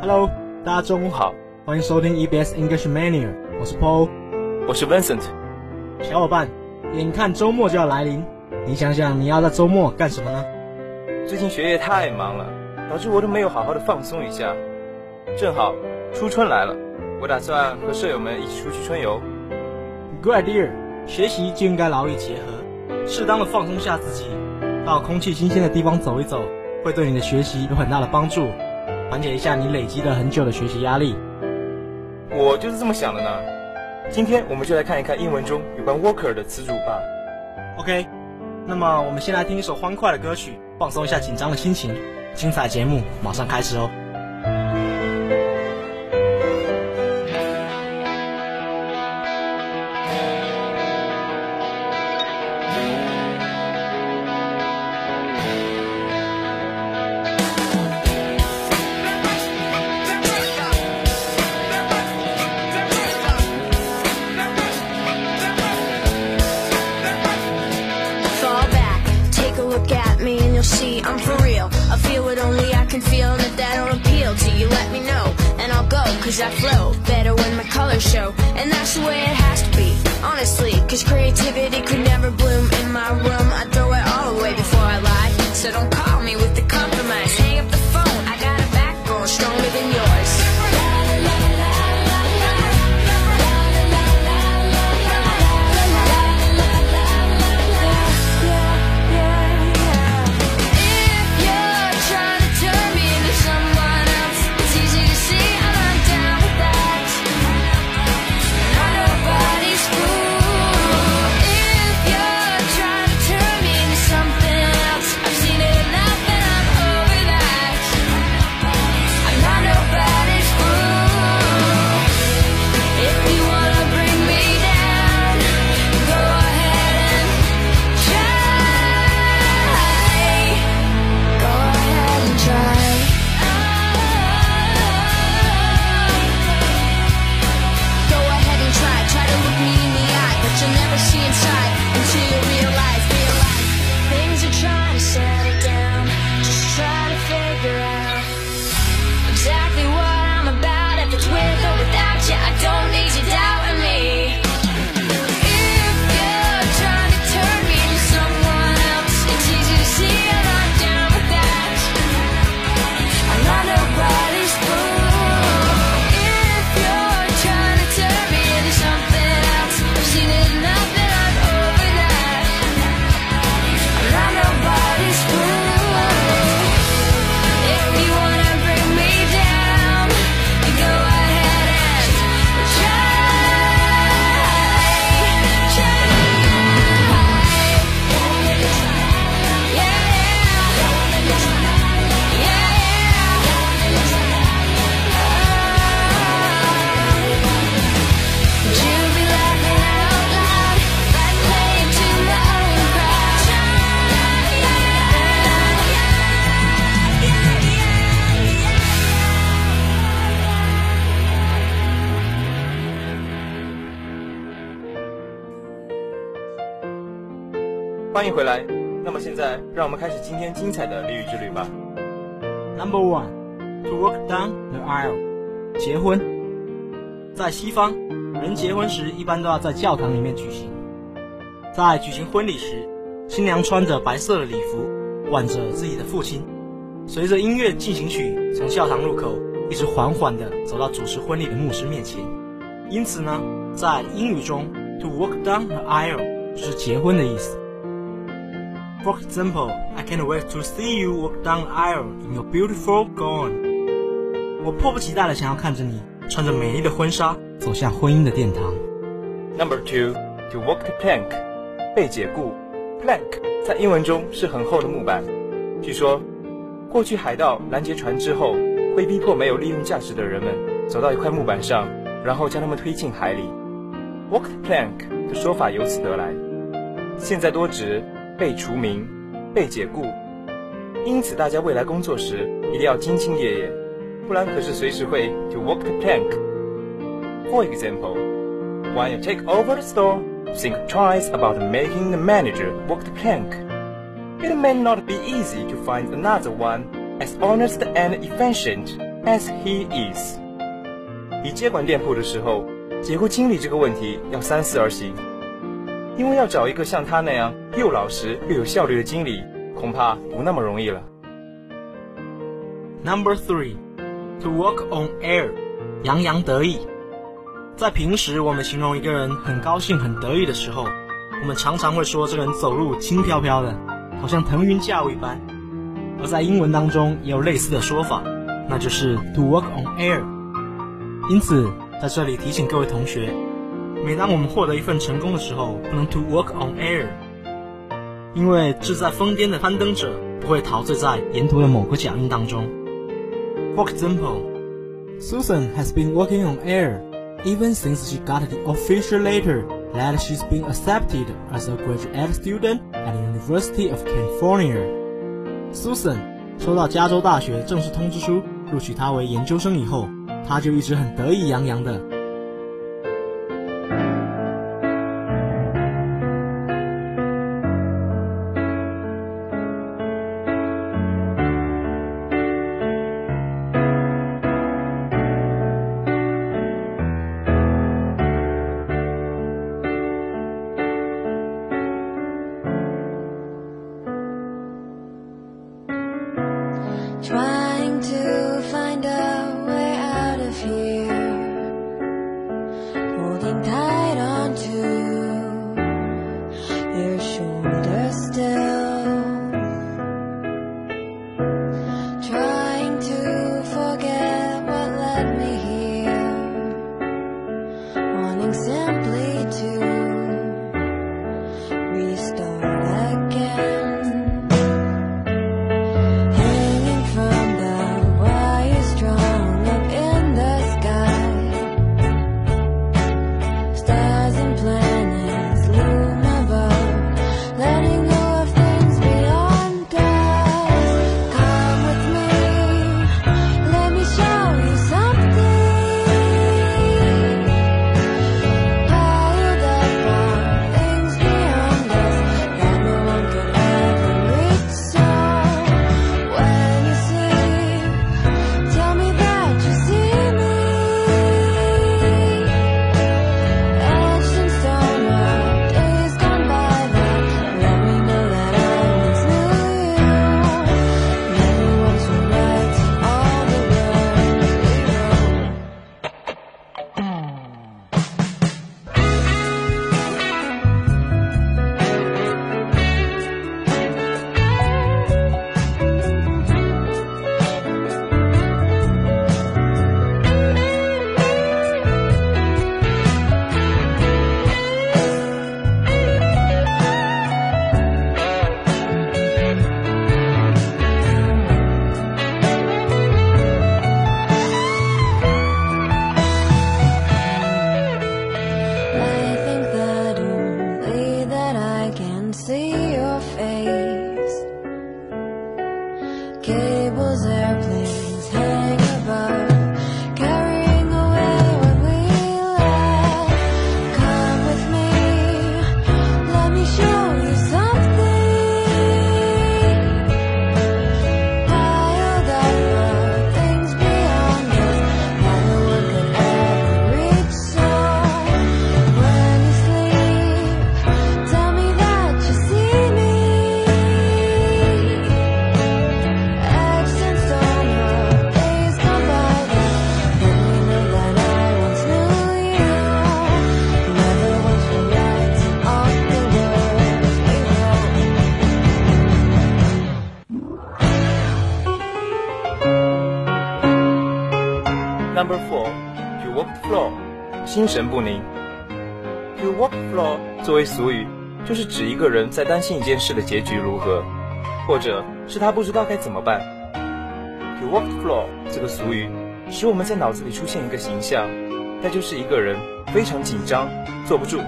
Hello，大家中午好，欢迎收听 EBS English Mania，我是 Paul，我是 Vincent。小伙伴，眼看周末就要来临，你想想你要在周末干什么呢？最近学业太忙了，导致我都没有好好的放松一下。正好初春来了，我打算和舍友们一起出去春游。Good idea，学习就应该劳逸结合，适当的放松下自己，到空气新鲜的地方走一走，会对你的学习有很大的帮助，缓解一下你累积了很久的学习压力。我就是这么想的呢。今天我们就来看一看英文中有关 Walker 的词组吧。OK，那么我们先来听一首欢快的歌曲，放松一下紧张的心情。精彩节目马上开始哦。Flow better when my colors show. And that's the way it has to be, honestly. Cause creativity could never 欢迎回来。那么现在，让我们开始今天精彩的俚语之旅吧。Number one, to walk down the aisle，结婚。在西方，人结婚时一般都要在教堂里面举行。在举行婚礼时，新娘穿着白色的礼服，挽着自己的父亲，随着音乐进行曲从教堂入口一直缓缓地走到主持婚礼的牧师面前。因此呢，在英语中，to walk down the aisle 就是结婚的意思。For example, I can't wait to see you walk down the aisle in your beautiful gown. 我迫不及待的想要看着你穿着美丽的婚纱走向婚姻的殿堂。Number two, to walk the plank，被解雇。Plank 在英文中是很厚的木板。据说，过去海盗拦截船只后，会逼迫没有利用价值的人们走到一块木板上，然后将他们推进海里。Walk the plank 的说法由此得来。现在多指被除名、被解雇。因此，大家未来工作时一定要兢兢业业，不然可是随时会 to walk the plank。For example, when you take over the store, think twice about making the manager walk the plank。it may not be easy to find another one as honest and efficient as he is。以接管店铺的时候，解雇经理这个问题要三思而行，因为要找一个像他那样又老实又有效率的经理，恐怕不那么容易了。Number three, to walk on air，洋洋得意。在平时，我们形容一个人很高兴、很得意的时候，我们常常会说这个人走路轻飘飘的，好像腾云驾雾一般。而在英文当中也有类似的说法，那就是 to walk on air。因此，在这里提醒各位同学，每当我们获得一份成功的时候，不能 to walk on air，因为志在疯癫的攀登者不会陶醉在沿途的某个脚印当中。For example, Susan has been working on air even since she got the official letter that she's been accepted as a graduate student at the University of California. Susan 收到加州大学正式通知书录取她为研究生以后，她就一直很得意洋洋的。 wanting simply to restart. 心神不宁。To walk the floor 作为俗语，就是指一个人在担心一件事的结局如何，或者是他不知道该怎么办。To walk the floor 这个俗语，使我们在脑子里出现一个形象，那就是一个人非常紧张，坐不住，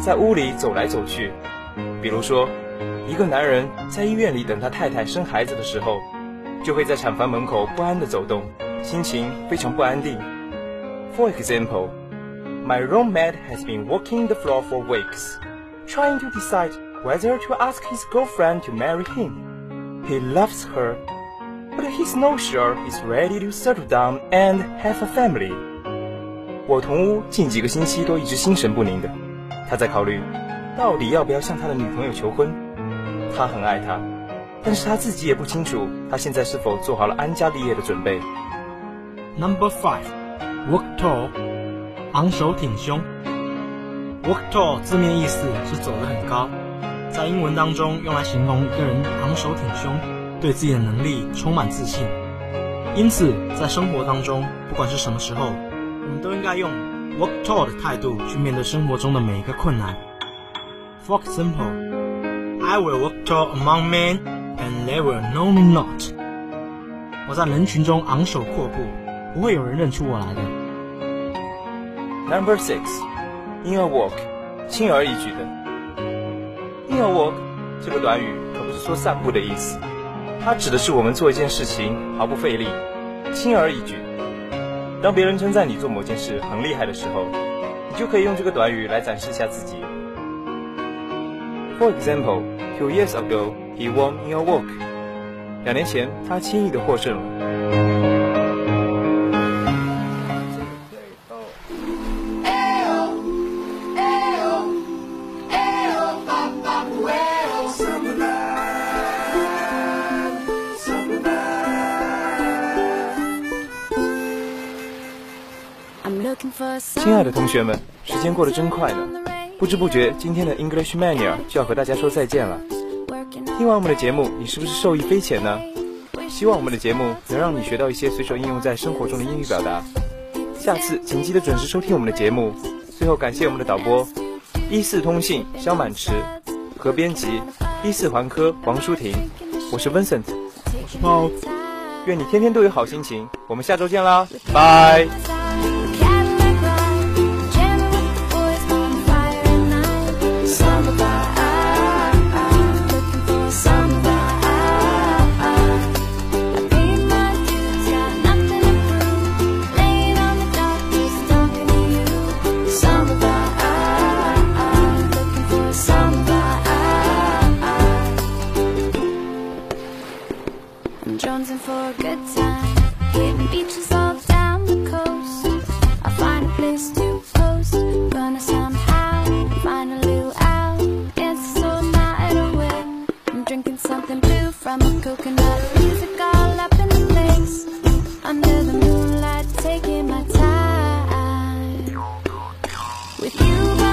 在屋里走来走去。比如说，一个男人在医院里等他太太生孩子的时候，就会在产房门口不安地走动，心情非常不安定。For example, my roommate has been walking the floor for weeks, trying to decide whether to ask his girlfriend to marry him. He loves her, but he's not sure he's ready to settle down and have a family. 我同屋近几个星期都一直心神不宁的，他在考虑到底要不要向他的女朋友求婚。他很爱她，但是他自己也不清楚他现在是否做好了安家立业的准备。 Number five, work tall， 昂首挺胸。，walk tall 字面意思是走得很高，在英文当中用来形容一个人昂首挺胸，对自己的能力充满自信。因此，在生活当中，不管是什么时候，我们都应该用 walk tall 的态度去面对生活中的每一个困难。For example, I will walk tall among men, and they will know me not. 我在人群中昂首阔步，不会有人认出我来的。Number six, in a walk，轻而易举的。In a walk 这个短语可不是说散步的意思，它指的是我们做一件事情毫不费力，轻而易举。当别人称赞你做某件事很厉害的时候，你就可以用这个短语来展示一下自己。For example, two years ago, he won in a walk. 两年前，他轻易的获胜了。亲爱的同学们，时间过得真快呢，不知不觉今天的 English Mania 就要和大家说再见了。听完我们的节目，你是不是受益匪浅呢？希望我们的节目能让你学到一些随手应用在生活中的英语表达。下次请记得准时收听我们的节目。最后感谢我们的导播一四通信肖满池和编辑一四环科王舒婷，我是 Vincent，好。愿你天天都有好心情。我们下周见啦，拜。a good time. Hitting beaches all down the coast. I find a place to close, Gonna somehow find a little out. I'm drinking something blue from a coconut. Music all up in the place. Under the moonlight taking my time. With you